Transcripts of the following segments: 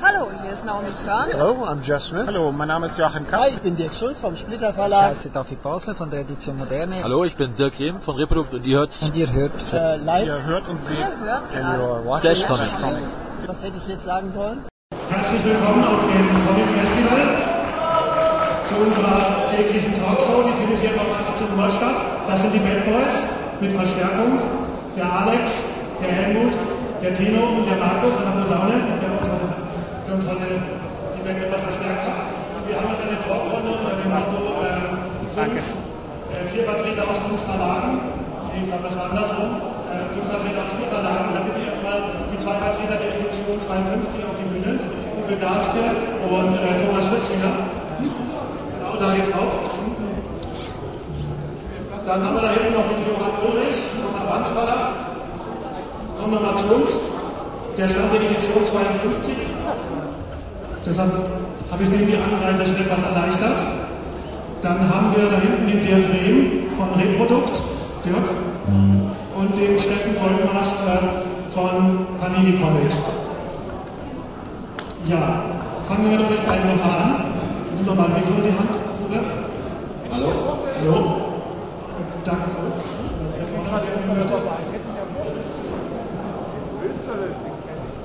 Hallo, hier ist Naomi Körn. Hello, I'm Jeff Smith. Hallo, mein Name ist Joachim Kapp. Hi, ich bin Dirk Schulz vom Splitter Ich Verlag. heiße David Basler von der Edition Moderne. Hallo, ich bin Dirk Rehm von Reprodukt und ihr hört Und ihr hört Äh, live. Ihr hört und seht Ihr hört gerade Flash Comics. Was hätte ich jetzt sagen sollen? Herzlich willkommen auf dem Comic Festival zu unserer täglichen Talkshow. Die findet hier um 18 Uhr statt. Das sind die Bad Boys mit Verstärkung. Der Alex, der Helmut, der Tino und der Markus an der Posaune, der uns heute, der uns heute die Band etwas verstärkt hat. Und wir haben jetzt eine Talkrunde unter dem Motto äh, fünf, äh, vier Vertreter aus fünf Verlagen. Nee, ich glaube, das war andersrum. Äh, fünf Vertreter aus vier Verlagen. Und dann bitte ich jetzt mal die zwei Vertreter der Edition 52 auf die Bühne. Uwe Gaske und äh, Thomas Schützinger. Genau, da geht's auf. Dann haben wir da hinten noch den Johann Ulrich der Wandfaller. Konfirmations. Der stand in Edition 52. Deshalb habe ich dem die Anreise schon etwas erleichtert. Dann haben wir da hinten den Dirk Rehm von Reprodukt, Dirk, und den Steffen Volkmaß äh, von Panini Comics. Ja, fangen wir mit euch beiden nochmal an. Nimm doch mal ein Mikro in die Hand, Uwe. Hallo? Hallo. Danke. Der gehört ist.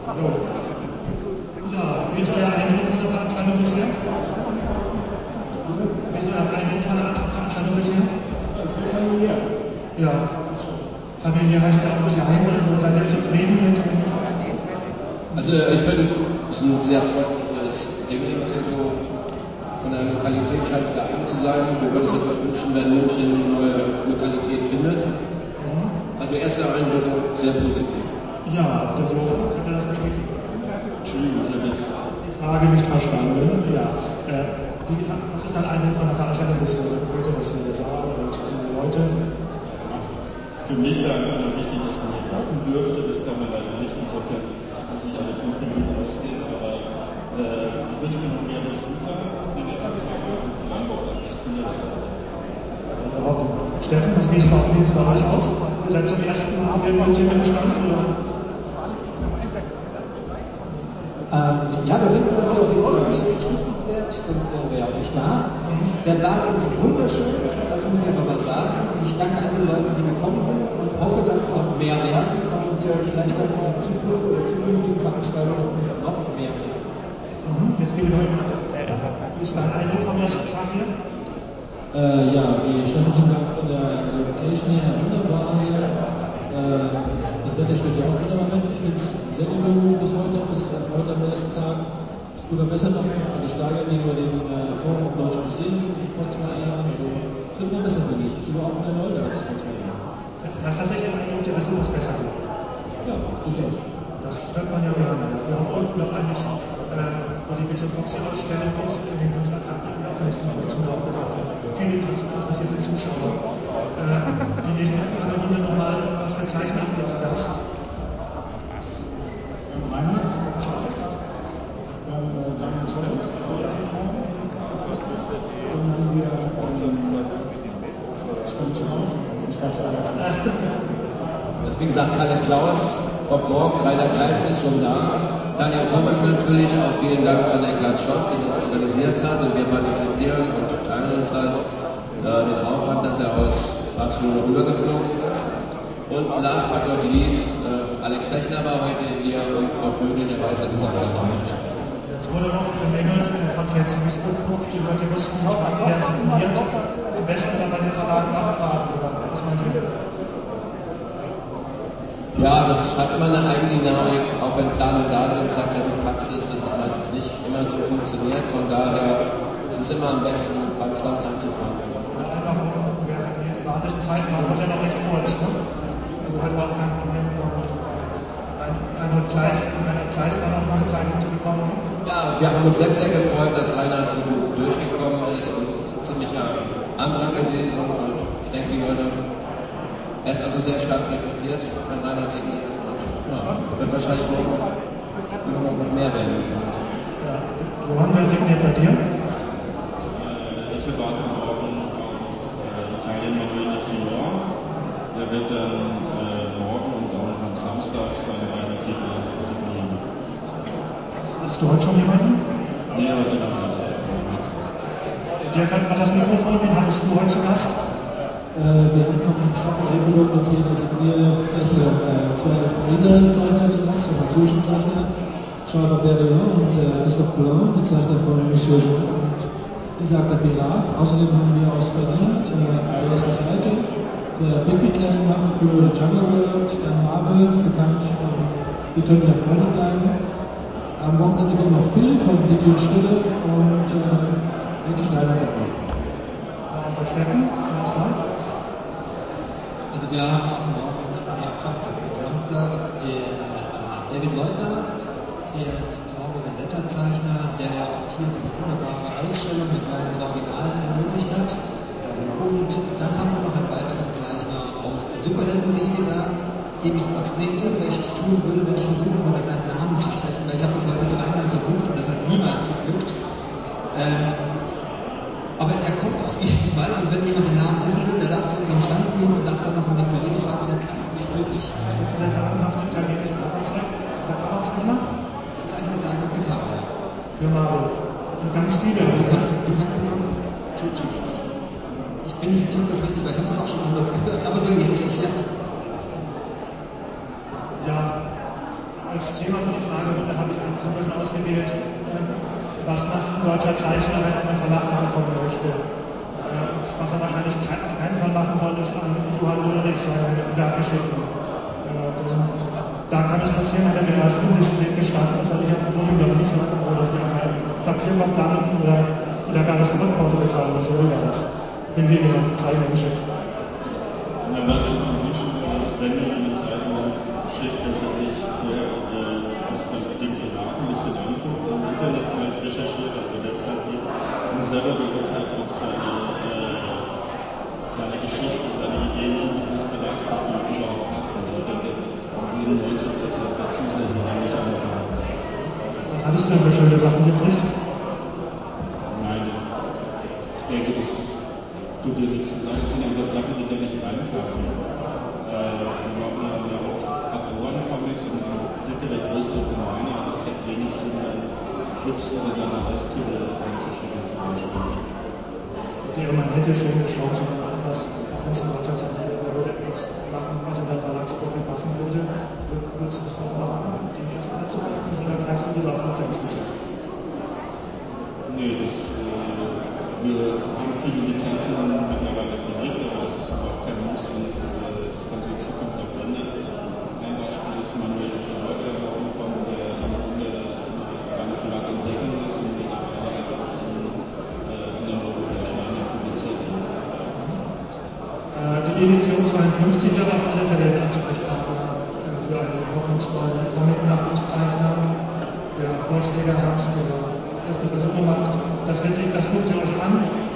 Hallo. Ja, wie ist euer Eindruck von der Veranstaltung bisher? Wie ist euer Eindruck von der Veranstaltung bisher? Sehr familiär. Ja, familiär heißt ja auch klein, also seid ihr zufrieden mit dem Also ich finde, es ist ein sehr freundliches Ding, was hier so von der Lokalität scheint es geeignet zu sein. Wir würden uns etwas wünschen, wenn München eine neue Lokalität findet. Also erste Eindrücke sehr positiv. Ja, der Jo, kann das bestätigen? Entschuldigung, ich habe jetzt Die Frage nicht verstanden. Ja. Äh, wie, was ist dein Eindruck von der Veranstaltung dir das hier der Saal und die Leute? für mich wäre einfach nur wichtig, dass man hier kaufen dürfte. Das kann man leider nicht. Insofern muss ich alle fünf Minuten ausgehen. Aber äh, ich wünsche mir noch mehr Besucher die nächsten Tage und vielleicht auch cooleres. Wir hoffen. Steffen, was wie es bei wie es bei euch aus? Seid zum ersten Mal hier in München im Stand? Oder? Ähm, ja, wir finden das Fall unterstützenswert, sonst wären wir ja auch nicht da. Der Saal ist wunderschön, das muss ich einfach mal sagen. Ich danke allen Leuten, die gekommen sind und hoffe, dass es noch mehr werden und äh, vielleicht dann in Zukunft oder zukünftigen Veranstaltungen noch mehr werden. Mhm. Jetzt gebe ich euch Wie ist dein Eindruck vom ersten Tag hier? Äh, ja, die Staffelteam von der Location her wunderbar hier. Äh, das Wetter spielt ja auch wunderbar mit. Ich finde es sehr gelungen bis heute, bis heute am ersten Tag. Es wird besser noch gesteigert gegenüber den äh, Forum Deutschen Museen vor zwei Jahren. Also, es wird immer besser, finde ich. Überhaupt mehr Leute als vor zwei Jahren. Das ist tatsächlich ein Eindruck, der Besuch ist besser. Ja, durchaus. Das hört man ja gerne. Wir haben unten noch eigentlich, äh, wo die Victor Foxy Ausstellung ist, in den Konzerthaken haben wir auch ganz genau Zulauf gehabt. Viele interessierte Zuschauer. Äh, die nächste Fragerunde nochmal, was für Zeichen habt ihr zu Gast? Rainer, Charles, dann äh, Daniel Tolles, dann haben wir ähm, Schwarz Das wie gesagt, Kalle Klaus kommt morgen, Rainer Kleist ist schon da. Daniel Thomas natürlich, auch vielen Dank an Eckhard Schott, der das organisiert hat und wir partizipieren und teilen uns halt äh, den Aufwand, dass er aus Barcelona rübergeflogen ist. Und last but not least, äh, Alex Lechner war heute hier und Frau Böhne, der weiß ja unser Zusammenhang. Es wurde oft bemängelt von Fans Facebook, die Leute wussten nicht, wann wer signiert. Am besten bei den Verlagen nachfragen, oder was meint ihr? Ja, das hat immer eine Eigendynamik, auch wenn Planungen da sind, zeigt ja die Praxis, dass es meistens nicht immer so funktioniert. Von daher ist es immer am besten, beim Stand anzufangen. Oder einfach nur wer signiert. Die Wartezeiten waren heute noch recht kurz. Ne? Also heute war auch kein Problem von Reinhold Kleist, Reinhold Kleist da noch mal Zeichnung zu bekommen. Ja, wir haben uns selbst sehr gefreut, dass Rainer so gut durchgekommen ist und ziemlicher Andrang gewesen. Und ich denke, die Leute, er ist also sehr stark rekrutiert von Rainer signiert. Ja, wird wahrscheinlich morgen noch, mehr werden. Ja. Johann, wer signiert bei dir? Ich erwarte morgen aus äh, Italien Manuel de Filor. Der wird dann äh, morgen und auch am Samstag seine beiden Titel signieren. Hast du heute schon jemanden? Nee, heute noch nicht. Dirk hat das Mikrofon, wen hattest du heute zu Gast? Äh, wir hatten noch einen und hier in der Signierfläche äh, zwei Pariser Zeichner zwei französischen Zeichner, Charles Berriand und äh, Christophe Poulain, die Zeichner von Monsieur Jean und Isaac de Pilat. Außerdem haben wir aus Berlin äh, Andreas Heike, der Baby Clan macht für Jungle World, dann Marvel, bekannt von Wir können ja Freunde bleiben. Am Wochenende kommt noch Phil von Didi und Stille und äh, noch. Äh, Steffen, da? Also wir haben morgen am Samstag, am Samstag den äh, David Leutner, den Formo Vendetta Zeichner, der ja auch hier diese wunderbare Ausstellung mit seinen Originalen ermöglicht hat. Und dann haben wir noch einen weiteren Zeichner aus der Superheldenriege da, dem ich extrem Unrecht tun würde, wenn ich versuchen würde, seinen Namen zu sprechen, weil ich habe das heute dreimal versucht und das hat niemals geglückt. Ähm, aber er kommt auf jeden Fall und wenn jemand den Namen wissen will, der darf zu unserem Stand gehen und darf dann noch mit den Kollegen sagen, der kann es nicht für sich. Ist das dieser sagenhafte italienische Arbeitswerk? Dieser Arbeitsnehmer? Er zeichnet sagenhafte Cover. Für Marvel. Und ganz viele. Du kannst, du kannst den Namen Chuchi. Ich bin nicht sicher, ob das richtig war. Ich habe das auch schon anders gehört, aber so ähnlich, ja. Ja, als Thema für die Fragerunde habe ich bisschen ausgewählt, äh, was macht ein deutscher Zeichner, wenn er an einen Verlag rankommen möchte. Und was er wahrscheinlich auf keinen Fall machen soll, ist an Johann Ulrich seine Werke schicken. Äh, da kann es passieren, hat er mir erst indiskret gestanden, das hatte ich auf dem Podium noch nicht sagen, aber dass die auf einem Papierkorb landen oder, oder gar das Rückporto bezahlen oder gar das. Wenn wir jemanden zeigen schicken. Na, was ich mir wünschen würde, ist, wenn mir jemand Zeichnung schickt, dass er sich vorher äh, das bei dem Verlag ein bisschen anguckt, im Internet vielleicht recherchiert, auf der Website geht und selber beurteilt, ob seine, äh, seine Geschichte, seine Ideen in dieses Verlagsprofil überhaupt passen. Ich denke, wir würden 90 Prozent der Zuseher nicht anfangen. Was hattest du denn für schöne Sachen gekriegt? Nein, ich denke, das nichts zu. Es sind einfach Sachen, die da nicht reinpassen. Äh, wir machen ja auch Autoren-Comics und dickere, größere Romane. Also es hat wenig Sinn, dann Skripts über seine Haustiere einzuschicken zum Beispiel. wäre man hätte schon eine Chance, was was ein deutscher Zeichner würde etwas machen, was in dein Verlagsprofil passen würde, würdest du das auch machen, den ersten kaufen oder greifst du lieber auf Lizenzen zu? Nee, das, äh, wir haben viele Lizenzen mittlerweile verlegt, aber das ist auch kein Muss und äh, das sich in Zukunft auch ändern. Ein Beispiel ist Manuel Verlag, der von der im Grunde beim Verlag entdecken ist und mittlerweile äh, in den europäischen Ländern publiziert. Äh, die Edition 52 wäre auf alle Fälle ein Ansprechpartner äh, für einen hoffnungsvollen Comic-Nachwuchszeichner, der Vorschläge hat, der erste Versuche macht. Das, wird sich, das guckt ihr euch an,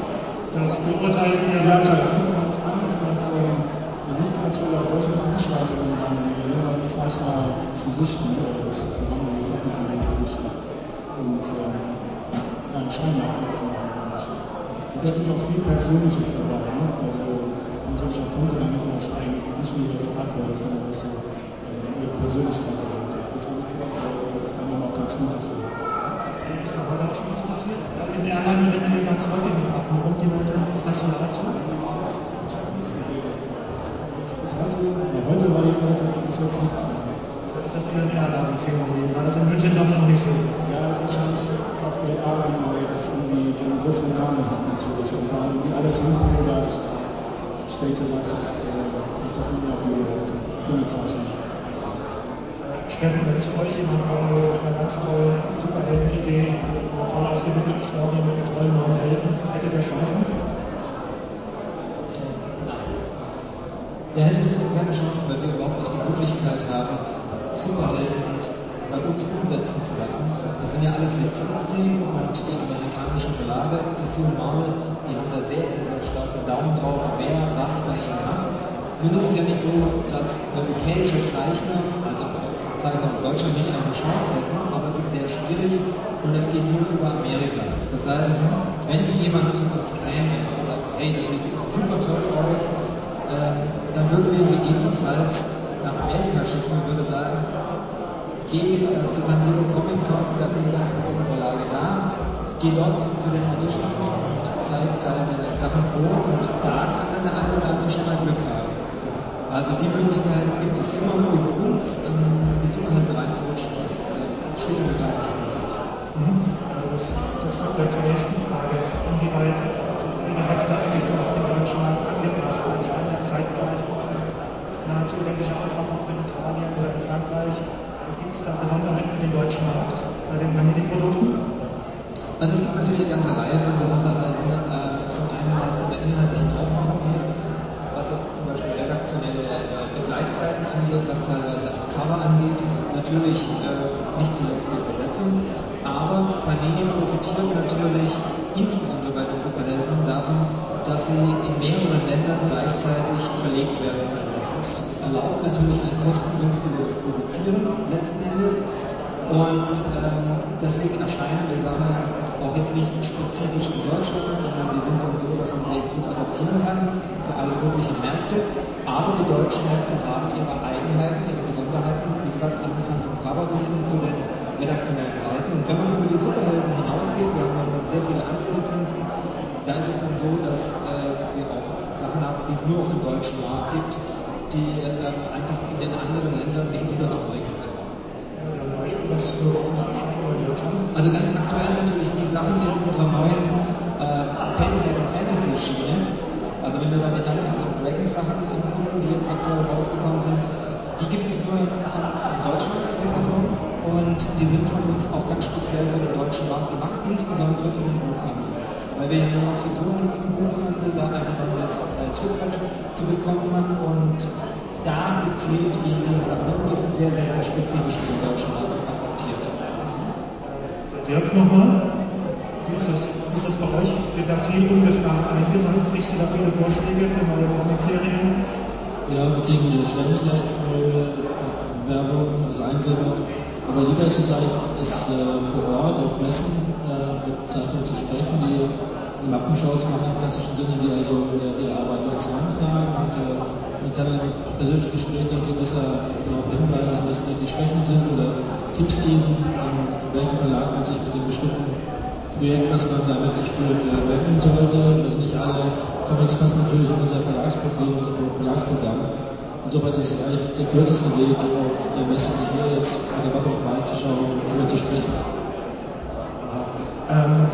das beurteilt ihr. Ja, das gucken wir uns an und wir nutzen natürlich auch solche Veranstaltungen, die jüngeren Zeichner zu sichten oder das Programm die Sachen von denen zu sichten und ähm, einen Schein zu machen. Es ist natürlich auch viel Persönliches dabei, ne? also an solcher Funde damit übersteigen, nicht nur das Artwork, sondern auch so äh, ihre Persönlichkeit dahinter. Deswegen finde ich, äh, da kann man auch ganz gut dafür. In der Runde ganz häufig mit Atemrum, die Leute, ist das so laut so? Bis heute, heute war jedenfalls bis jetzt nichts zu. Ist das eher ein Erlangen-Phänomen? War das in München sonst noch nicht so? Ja, es ist wahrscheinlich auch eher Erlangen, weil das irgendwie den größeren Namen hat natürlich und da irgendwie alles hinrudert. Ich denke, das ist äh, das nicht mehr viel für eine Zeichnung. Steffen, wenn zu euch kommen würde mit einer ganz tollen Superhelden-Idee, einer toll ausgebildeten Story mit einem tollen neuen Helden, hättet ihr Chancen? Der hätte das auch keine Chance, weil wir überhaupt nicht die Möglichkeit haben, Superhelden bei uns umsetzen zu lassen. Das sind ja alles Lizenzthemen und die amerikanischen Verlage, DC und Marvel, die haben da sehr, sehr, sehr starken Daumen drauf, wer was bei ihnen macht. Nun ist es ja nicht so, dass europäische Zeichner, also Zeichner aus Deutschland nicht eine Chance hätten, aber es ist sehr schwierig und es geht nur über Amerika. Das heißt, wenn jemand zu uns käme und sagt, hey, das sieht super toll aus, ähm, dann würden wir ihn gegebenenfalls nach Amerika schicken und würde sagen, geh äh, zu San Diego Comic Con, da sind die ganzen großen Verlage da, geh dort zu den Editions und zeig deine Sachen vor und da kann dann der eine oder andere schon mal Glück haben. Also die Möglichkeit gibt es immer nur über uns, ähm, die Superhelden reinzurutschen, ist äh, schlicht und ergreifend möglich. Mhm. Das, das führt gleich zur nächsten Frage. Inwieweit sind Ihre Hefte eigentlich überhaupt dem deutschen Markt angepasst? Wir scheinen ja zeitgleich nahezu identische Aufmachung in Italien oder in Frankreich. Gibt es da Besonderheiten für den deutschen Markt bei den Panini-Produkten? Also es gibt natürlich eine ganze Reihe von Besonderheiten. Äh, zum einen mal von der inhaltlichen Aufmachung her, was jetzt zum Beispiel redaktionelle äh, Begleitzeiten angeht, was teilweise auch Cover angeht. Natürlich äh, nicht zuletzt die Übersetzung, aber Panini profitiert natürlich insbesondere bei den Superhelden davon, dass sie in mehreren Ländern gleichzeitig verlegt werden können. Das erlaubt natürlich ein kostengünstiges Produzieren letzten Endes. Und ähm, deswegen erscheinen die Sachen auch jetzt nicht spezifisch in Deutschland, sondern die sind dann so, dass man sie gut adaptieren kann für alle möglichen Märkte. Aber die deutschen Hefte haben ihre Eigenheiten, ihre Besonderheiten, wie gesagt, angefangen vom Cover bis hin zu den redaktionellen Seiten. Und wenn man über die Superhelden hinausgeht, wir haben ja sehr viele andere Lizenzen, da ist es dann so, dass äh, wir auch Sachen haben, die es nur auf dem deutschen Markt gibt, die äh, einfach in den anderen Ländern nicht unterzubringen sind. Also ganz aktuell natürlich die Sachen in unserer neuen äh, Paperback und Fantasy Schiene. Also wenn wir da die Dungeons and Dragons Sachen angucken, die jetzt aktuell rausgekommen sind, die gibt es nur von Deutschland in und die sind von uns auch ganz speziell für den deutschen Markt gemacht, insbesondere für den Buchhandel. Weil wir nur noch versuchen, im Buchhandel da ein neues äh, Trittbrett zu bekommen und da gezielt gegen diese Sachen und die sind sehr, sehr, sehr spezifisch für den deutschen Markt adaptiert. Dirk nochmal. Wie ist das, ist das bei euch? Wird da viel ungefragt eingesandt? Kriegst du da viele Vorschläge für neue Comicserien? Ja, wir kriegen ständig eigentlich neue Werbung, also Einsender. Aber lieber ist es eigentlich, ist äh, vor Ort auf Messen äh, mit Zeichnern zu sprechen, die Mappenschau zu machen klassischen Sinne, die also ihre Arbeit mit zusammentragen und äh, man kann im persönlichen Gespräch viel besser darauf hinweisen, was die Schwächen sind oder Tipps geben, in welchem Verlag man sich mit dem bestimmten Projekt, was man damit sich fühlt, äh, wenden sollte. Also nicht alle Comics passen natürlich in unser Verlagsprofil, unser Verlagsprogramm. Insofern ist es eigentlich der kürzeste Weg, auf der Messe nur jetzt an der Waffe vorbeizuschauen und darüber zu sprechen. Ähm,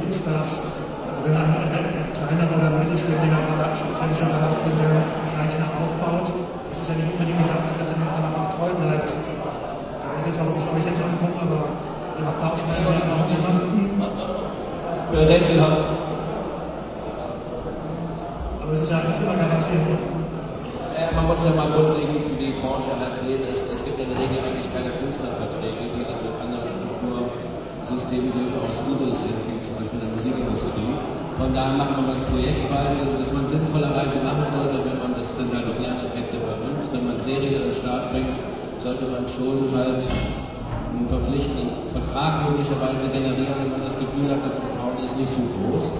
wie ist das, wenn ein etwas kleinerer oder mittelständiger Verlag schon in der Zeichner aufbaut? Das ist ja nicht unbedingt gesagt, dass er dem Verlag auch treu bleibt. Ich weiß jetzt auch, ob ich euch jetzt angucke, aber ihr habt da auch schon eine Erfahrung gemacht. Ja, rätselhaft. Aber es ist ja nicht immer garantiert. Man muss ja mal grundlegend für die Branche halt sehen, es, es gibt in der Regel eigentlich keine Künstlerverträge, die also in anderen Kultursystemen durchaus Usus sind, wie zum Beispiel in der Musikindustrie. Von daher macht man was projektweise, was man sinnvollerweise machen sollte, wenn man das dann halt auch Lerneffekte bei uns, wenn man Serien an den Start bringt, sollte man schon halt einen verpflichtenden Vertrag möglicherweise generieren, wenn man das Gefühl hat, das Vertrauen ist nicht so groß.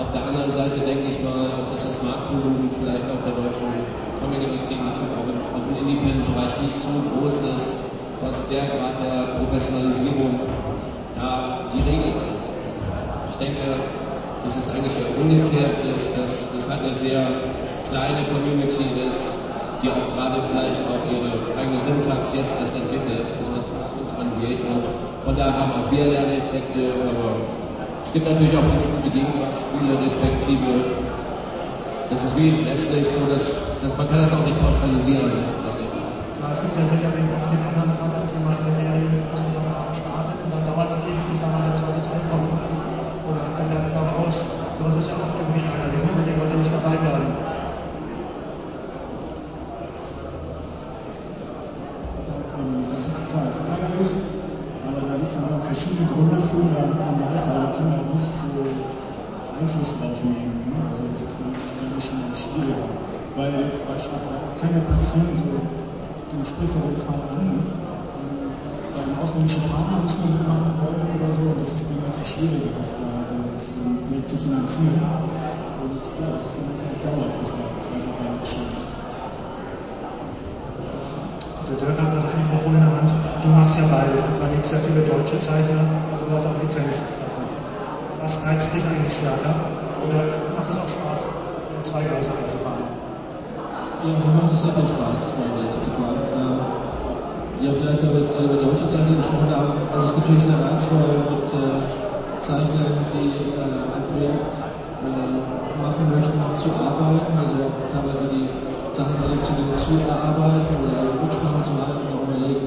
Auf der anderen Seite denke ich mal, dass das Marktvolumen vielleicht auch der deutschen Comic-Industrie in Bezug auf, den Independent-Bereich nicht so groß ist, dass der Grad der Professionalisierung da die Regel ist. Ich denke, dass es eigentlich eher umgekehrt ist, dass das halt eine sehr kleine Community ist, die auch gerade vielleicht auch ihre eigene Syntax jetzt erst entwickelt, also was, was uns angeht. Und von daher haben auch wir Lerneffekte, aber es gibt natürlich auch viele gute Gegenspiele, respektive. Es ist wie letztlich so, dass, dass man kann das auch nicht pauschalisieren. Ja, es gibt ja sicherlich auf den anderen Fall, dass jemand eine Serie mit großen Vertrag startet und dann dauert es ewig, bis da mal der zweite Teil kommt. Oder kommt der einfach raus. Sowas ist ja auch irgendwie ärgerlich, wenn die Leute nicht dabei bleiben. Das ist klar, das ist ärgerlich, aber da gibt es einfach verschiedene Gründe für, da hat man meist seine Kinder auch nicht so Einfluss drauf nehmen. Ne? Also das ist dann glaube ich schon schwieriger. Weil beispielsweise, es kann ja passieren, so, du sprichst ja den Fall an, dass dein ausländischer Partner nicht mehr mitmachen wollen oder so, und das ist dann einfach schwieriger, das da das Projekt zu finanzieren. Und ja, das ist dann einfach dauert, bis da Zweifel beim entsteht. Der Dirk hat das Mikrofon in der Hand. Du machst ja beides. Du verlegst ja viele deutsche Zeichner, du hast auch Lizenzsachen. Was reizt dich eigentlich stärker? Oder macht es auch Spaß, zwei Geister zu fahren? Ja, mir macht es sehr viel Spaß, zwei Geister zu fahren. Ähm, ja, vielleicht, weil wir jetzt gerade über deutsche Zeichner gesprochen haben, also es ist natürlich sehr reizvoll mit äh, Zeichnern, die äh, ein Projekt äh, machen möchten, zu arbeiten, also teilweise die Zeichenredaktion zu erarbeiten oder Rücksprache zu halten, auch überlegen,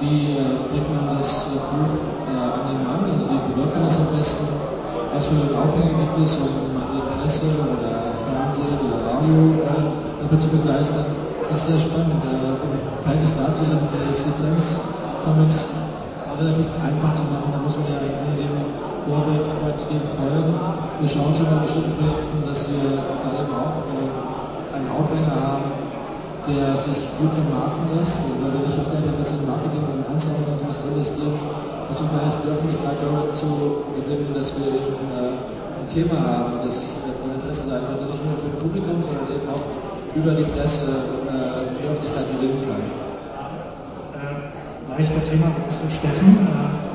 wie äh, bringt man das äh, Buch äh, an den Mann, also wie bewirkt man das am besten, was für Aufhänge gibt es, um die Presse oder Fernsehen oder Radio äh, dafür zu begeistern. Das ist sehr spannend. Äh, Verhältnis dazu sind äh, jetzt Lizenzcomics relativ einfach zu machen. Da muss man ja nur dem Vorbild vorgeben folgen. Wir schauen schon bei bestimmten Projekten, dass wir da eben auch äh, einen Aufhänger haben, der sich gut vermarkten lässt. Weil wir nicht das Geld ein bisschen Marketing und Anzeigen und sowas investieren, versuchen wir eigentlich die Öffentlichkeit darüber zu gewinnen, dass wir eben äh, ein Thema haben, das von Interesse sein könnte, nicht nur für das Publikum, sondern eben auch über die Presse äh, die Öffentlichkeit gewinnen kann. Äh, leichter Thema zu Steffen. Äh,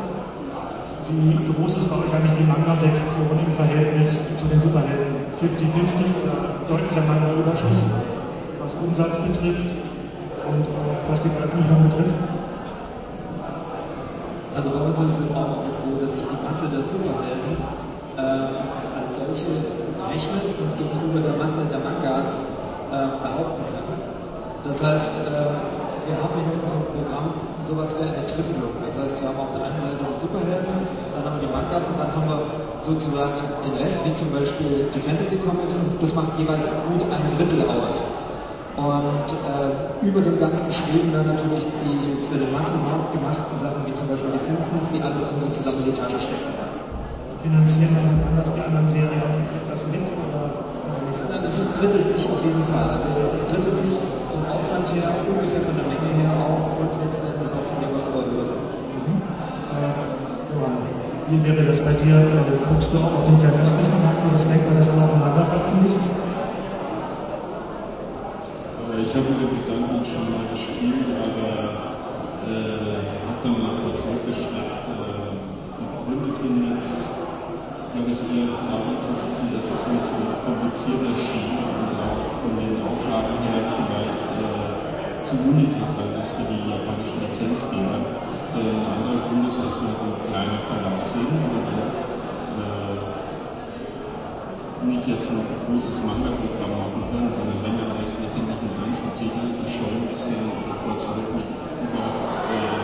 wie groß ist bei euch eigentlich die Manga-Sektion im Verhältnis zu den Superhelden? 50-50 oder deutlicher Manga-Überschuss, was Umsatz betrifft und auch was die Veröffentlichung betrifft? Also bei uns ist es auch so, dass sich die Masse der Superhelden äh, als solche rechnet und gegenüber der Masse der Mangas äh, behaupten kann. Das heißt, äh, wir haben in unserem Programm sowas wie eine Drittelung. Das heißt, wir haben auf der einen Seite die Superhelden, dann haben wir die Mangas und dann haben wir sozusagen den Rest, wie zum Beispiel die Fantasy Comics das macht jeweils gut ein Drittel aus. Und äh, über dem Ganzen schweben dann natürlich die für den Massenmarkt gemachten Sachen, wie zum Beispiel die Simpsons, die alles andere zusammen in die Tasche stecken. Finanzieren dann anders die anderen Serien etwas mit oder, das drittelt sich auf jeden Fall. Also es drittelt sich vom Aufwand her, ungefähr von der Menge her auch und letzten Endes auch von dem, was dabei wird. Mhm. Äh, wie wäre das bei dir? Guckst du auch auf den fernöstlichen Markt, wo das denkbar, dass du auch Manga veröffentlichst? Ich habe mit dem Gedanken schon mal gespielt, aber äh, habe dann mal vor zurückgeschreckt. Äh, die Gründe sind jetzt, glaube ich, eher darin zu suchen, dass es mir zu kompliziert erschien und auch von den Auflagen her vielleicht äh, zu uninteressant ist für die japanischen Lizenzgeber. Der andere Grund ist, dass wir ein kleiner Verlag sind und nicht jetzt ein großes Manga-Programm machen können, sondern wenn wir jetzt letztendlich mit Einzeltiteln schon ein bisschen bevor zurück mich überhaupt äh,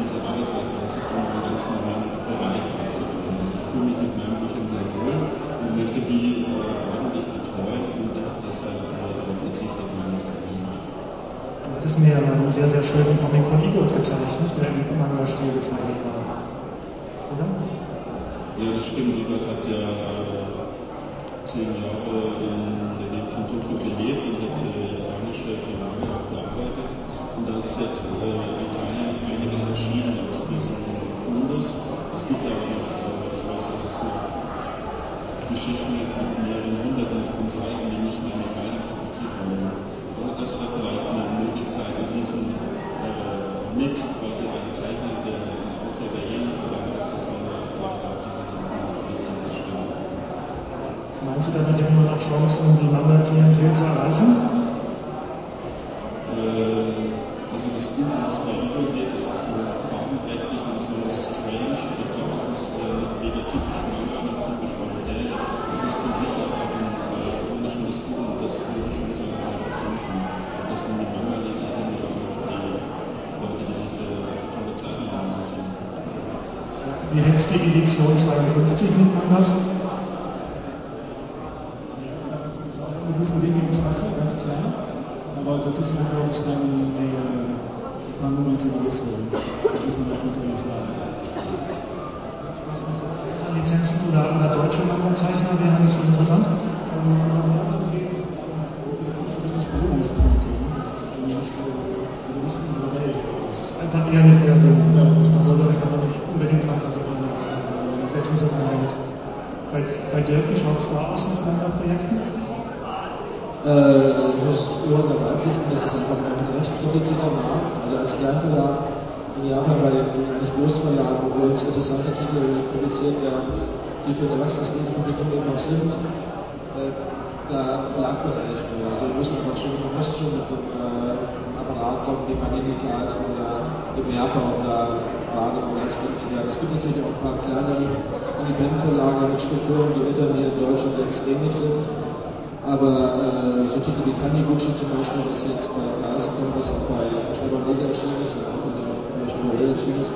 diese zu tun, so einen ganz neuen Bereich aufzutun. Also ich fühle mich mit meinen Büchern sehr wohl und möchte die äh, ordentlich betreuen und deshalb äh, darauf verzichtet, meine zu machen. Du hattest mir ja einen sehr, sehr schönen Comic von Igor gezeichnet, der im Manga-Stil gezeichnet war. Oder? Ja, das stimmt. Igor hat ja äh, zehn Jahre in der Nähe von Tokio gelebt und hat für japanische Verlage auch gearbeitet. Und da ist jetzt äh, in Italien einiges erschienen aus diesem Fundus. Es gibt aber noch, äh, ich weiß, dass es noch Geschichten mit mehreren hunderten von Seiten, die nicht mehr in Italien publiziert worden sind. Also das wäre vielleicht eine Möglichkeit, in diesem äh, Mix quasi einen Zeichner, der ein Autor der jenen Verlag ist, dass man vielleicht auch diese Sachen publiziert stellen. Meinst du, damit hätten wir noch Chancen, die Manga-Klientel zu erreichen? Äh, also das um es bei Igor geht, das ist so farbenprächtig und so strange. Ich glaube, es ist äh, weder typisch Manga noch typisch europäisch. Es ist für sich einfach ein äh, wunderschönes Buch und das würde schon seine Leute finden. Und das sind die Manga-Leser sind ja auch die Leute, die sich für tolle Zeichnungen interessieren. Wie hältst du die Edition 52 mit Mangas? Eine gewisse Dinge ins Wasser, ganz klar. Aber das ist natürlich dann ein paar für uns. Das muss man auch ganz ehrlich sagen. Lizenzen oder, oder deutsche Manga-Zeichner wäre nicht so interessant? Ähm, was das angeht, jetzt ist richtig Berührungspunkte. Das ist nicht so, also nicht unsere Welt. Einfach eher nicht mehr den, Ja, ich richtig. wollte einfach nicht unbedingt Fantasie sein. Selbst nicht so kein Geld. Bei, bei Dirk, wie schaut es da aus mit Manga-Projekten? Äh, ich muss Johann dabei pflichten, das ist einfach ein recht komplizierter Markt. Also als Kleinverlag in Japan bei den eigentlich Großverlagen, wo uns interessante Titel publiziert werden, die für ein erwachsenes Lesepublikum eben auch sind, äh, da lacht man eigentlich nur. Also muss man schon, man muss schon mit einem äh, Apparat kommen, wie Panini-Karten oder im Japan oder Ware bereits werden. Es gibt natürlich auch ein paar kleinere Independent-Verlage mit Strukturen, die Eltern hier in Deutschland jetzt ähnlich sind. Aber äh, so Titel wie Taniguchi zum Beispiel, was jetzt bei Kaiser kommt, was auch bei Leser erschienen ist, und auch in der Schreiber erschienen ist,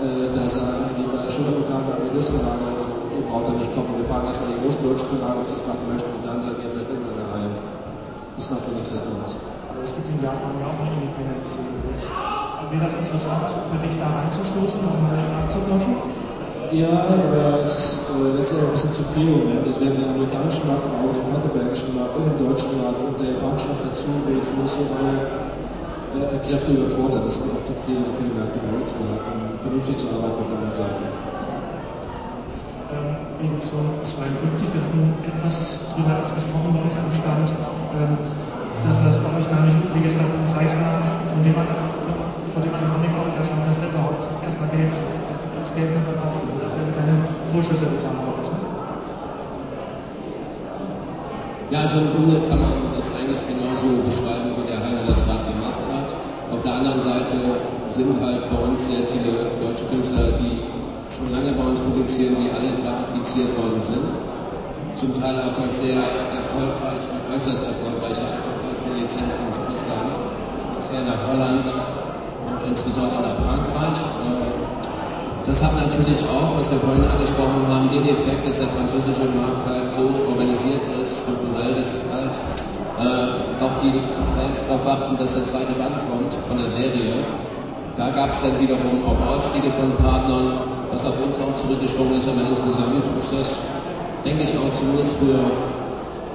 äh, da sagen die bei Schulterprogramme an die Großverlage, also ihr braucht da nicht kommen, wir fragen erstmal die großen deutschen ob sie es machen möchten, und dann seid ihr vielleicht irgendeine Reihe. Das macht doch nicht Sinn für uns. Aber es gibt in Japan ja auch eine Independent-Szene. Wäre das interessant für dich da reinzustoßen und mal nachzuforschen? Ja, aber es ist äh, letztendlich ein bisschen zu viel im Moment. Also wir den amerikanischen Markt, auch den frankenbergischen Markt und den deutschen Markt und der japanischen noch dazu, wo ich muss so alle äh, Kräfte überfordern. Das sind auch zu viele, zu viele Märkte bei uns, um vernünftig zu arbeiten mit allen Seiten. Ähm, Edition 52, wir hatten etwas darüber gesprochen bei euch am Stand, ähm, dass das bei euch gar nicht üblich ist, dass ein Zeichner, von dem man, von dem man Comic auch erscheint, dass der überhaupt erstmal Geld zieht das Geld nur verkauft dass wir keine Vorschüsse bezahlen wollen. Ja, also im Grunde kann man das eigentlich genauso beschreiben, wie der Heiner das gerade gemacht hat. Auf der anderen Seite sind halt bei uns sehr viele deutsche Künstler, die schon lange bei uns publizieren, die alle gratifiziert worden sind. Zum Teil auch durch sehr erfolgreich und äußerst erfolgreiche von Lizenzen ins Ausland, speziell nach Holland und insbesondere nach Frankreich. Das hat natürlich auch, was wir vorhin angesprochen haben, den Effekt, dass der französische Markt halt so organisiert ist, strukturell, dass halt äh, auch die Fans darauf warten, dass der zweite Band kommt von der Serie. Da gab es dann wiederum auch Ausstiege von Partnern, was auf uns auch zurückgeschoben ist, aber insgesamt ist das, denke ich, auch zumindest für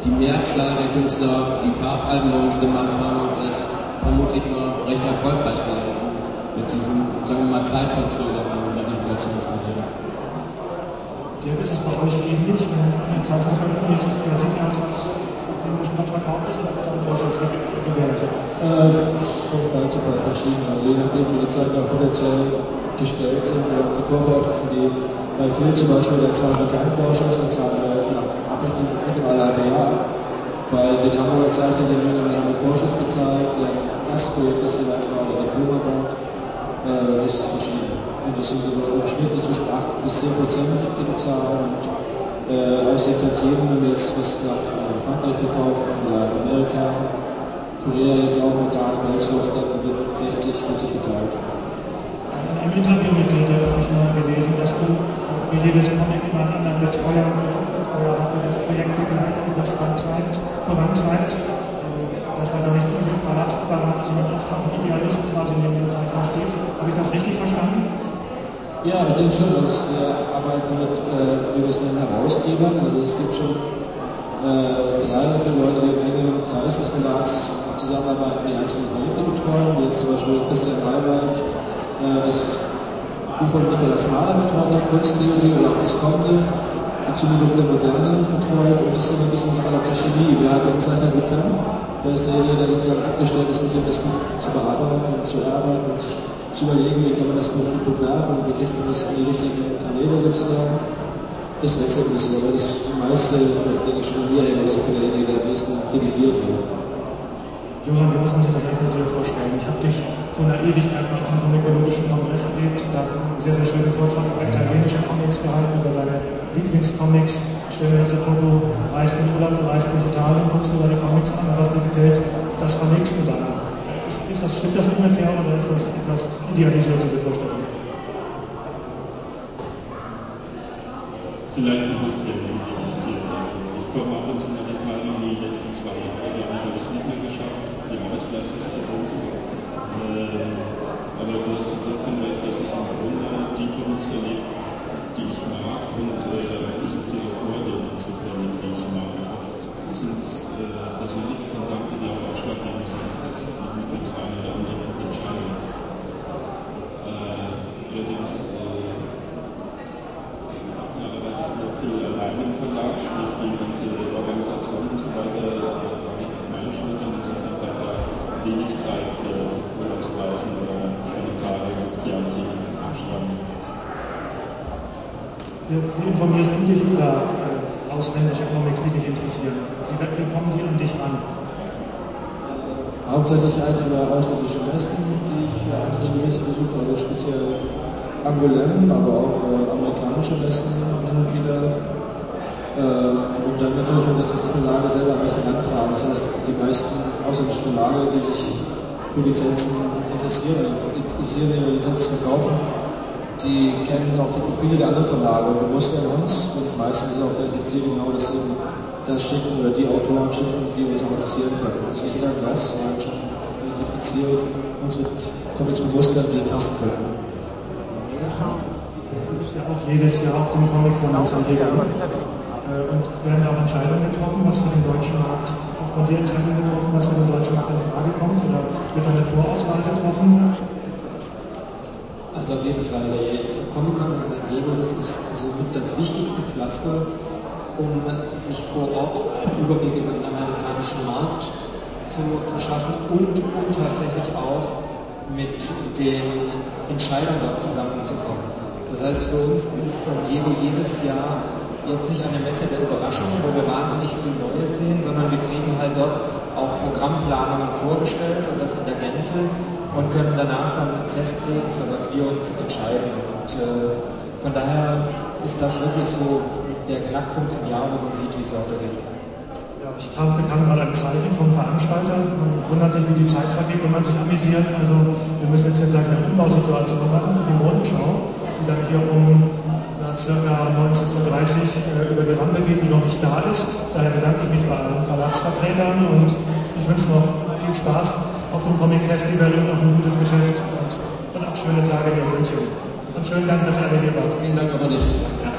die Mehrzahl der Künstler, die Farbalben bei uns gemacht haben, ist vermutlich mal recht erfolgreich gelaufen mit diesem, sagen wir mal, Zeitverzögerung. Kommunikationsmodell. Dirk, ist es bei euch ähnlich, wenn eine Zeitung veröffentlicht, wer sieht was dem Geschmack verkauft ist, oder wird dann Vorschuss gewährleistet? Äh, von Fall zu Fall verschieden. Also je nachdem, wie die Zeitungen potenziell gestellt sind oder zuvor veröffentlichen die bei Phil zum Beispiel, da zahlen wir keinen Vorschuss, da zahlen wir Abrechnung alle halbe Jahr. Bei den Hamburger Zeichnern, die wir haben wir Vorschuss bezahlt, der Erstprojekt, das jeweils war, oder der Blumenbank, äh, ist es verschieden. Und das sind im Schnitt zwischen 8 bis 10 Prozent, die bezahlen. Und äh, aus den Tantiemen, wenn wir jetzt was nach äh, Frankreich verkaufen oder Amerika, Korea jetzt auch der Weltschluss, dann wird 60, 40 geteilt. Im Interview mit dir habe ich mal gelesen, dass du für jedes Comic immer einen anderen Betreuer, Betreuer hast, der das Projekt begleitet, das vorantreibt, vorantreibt dass er da nicht unbedingt Verlagsapparat, sondern einfach ein Idealist quasi neben dem Zeichner steht. Habe ich das richtig verstanden? Ja, ich denke schon, dass wir arbeiten mit, äh, nennen, Herausgebern. Also es gibt schon äh, drei oder vier Leute, die im engeren Kreis des Verlags zusammenarbeiten, die einzelne Projekte betreuen, wie jetzt zum Beispiel Christian Maywald äh, das Buch von Nikolaus Mahler betreut hat, Kunsttheorie oder auch das kommende, Zumutung der Moderne betreut und das ist ein bisschen die der Chemie. Wer hat den Zeichner gut kann, wer ist derjenige, der sozusagen abgestellt ist, mit dem das Buch zu bearbeiten und zu erarbeiten und zu überlegen, wie kann man das gut bewerben und wie kriegt man das in die richtigen Kanäle sozusagen. Das wechselt ein bisschen, aber das meiste, denke ich, schon an mir hängen, oder ich bin derjenige, der am besten delegiert wird. Johann, muss man sich das mit dir vorstellen? Ich habe dich vor einer Ewigkeit nach dem Comicologischen Kongress erlebt. Da hast du einen sehr, sehr schönen Vortrag über italienische Comics gehalten, über deine Lieblingscomics. Ich stelle mir das vor, du reist in Urlaub, du reist in Italien, guckst dir deine Comics an, was dir gefällt, das verlegst du dann. Ist, ist das, stimmt das ungefähr oder ist das etwas idealisiert, diese Vorstellung? Vielleicht ein bisschen idealisiert. Ich komme ab und zu nach Italien, die letzten zwei Jahre, habe das nicht mehr geschafft. Die Arbeitslast ist zu groß. Ähm, aber du hast insofern recht, dass ich im Grunde die Comics verlegt, die ich mag und äh, versuche Vorbilder zu verlegen, die ich mag. Oft sind es äh, persönliche Kontakte, die auch ausschlaggebend sind, dass ich mich für das eine oder andere entscheide. Äh, allerdings äh, arbeite ich sehr viel allein im Verlag, sprich die ganze Organisation und so weiter, Schultern. Insofern bleibt da wenig Zeit für Urlaubsreisen oder schöne Tage mit Chianti am Strand. Wie informierst du dich über ausländische Comics, die dich interessieren? Wie, kommen die an dich ran? Hauptsächlich eigentlich über ausländische Messen, die ich eigentlich regelmäßig besuche, also speziell Angoulême, aber auch äh, amerikanische Messen hin und wieder. Äh, und dann natürlich, wenn das was die Verlage selber an mich herantragen. Das heißt, die meisten ausländischen Verlage, die sich für Lizenzen interessieren, interessieren ihre Lizenzen verkaufen, die kennen auch die Profile der anderen Verlage und mustern uns und meistens ist auch relativ zielgenau, dass sie das schicken oder die Autoren schicken, die uns auch interessieren können. Also nicht irgendwas, sondern schon relativ gezielt uns mit Comics bemustern, die passen können. Du bist ja auch jedes Jahr auf dem Comic-Con in San Diego. Äh, und werden auch Entscheidungen getroffen, was für den deutschen Markt, auch von dir Entscheidungen getroffen, was für den deutschen Markt in Frage kommt? Oder wird eine Vorauswahl getroffen? Also auf jeden Fall, der Comic-Con in San Diego, das ist somit das wichtigste Pflaster, um sich vor Ort einen Überblick über den amerikanischen Markt zu verschaffen und um tatsächlich auch mit den Entscheidern dort zusammenzukommen. Das heißt, für uns ist San Diego jedes Jahr jetzt nicht eine Messe der Überraschungen, wo wir wahnsinnig viel Neues sehen, sondern wir kriegen halt dort auch Programmplanungen vorgestellt und das in der Gänze und können danach dann festlegen, für was wir uns entscheiden. Und äh, von daher ist das wirklich so der Knackpunkt im Jahr, wo man sieht, wie es weitergeht. Ja, ich kam, bekam gerade ein Zeichen vom Veranstalter. Man wundert sich, wie die Zeit vergeht, wenn man sich amüsiert. Also wir müssen jetzt hier gleich eine Umbausituation machen für die Modenschau, die dann hier um ja, circa 19.30 Uhr äh, über die Rampe geht, die noch nicht da ist. Daher bedanke ich mich bei allen Verlagsvertretern und ich wünsche noch viel Spaß auf dem Comic Festival und noch ein gutes Geschäft und, und auch schöne Tage hier in München. Und schönen Dank, dass ihr alle hier wart. Vielen Dank auch an dich. Ja.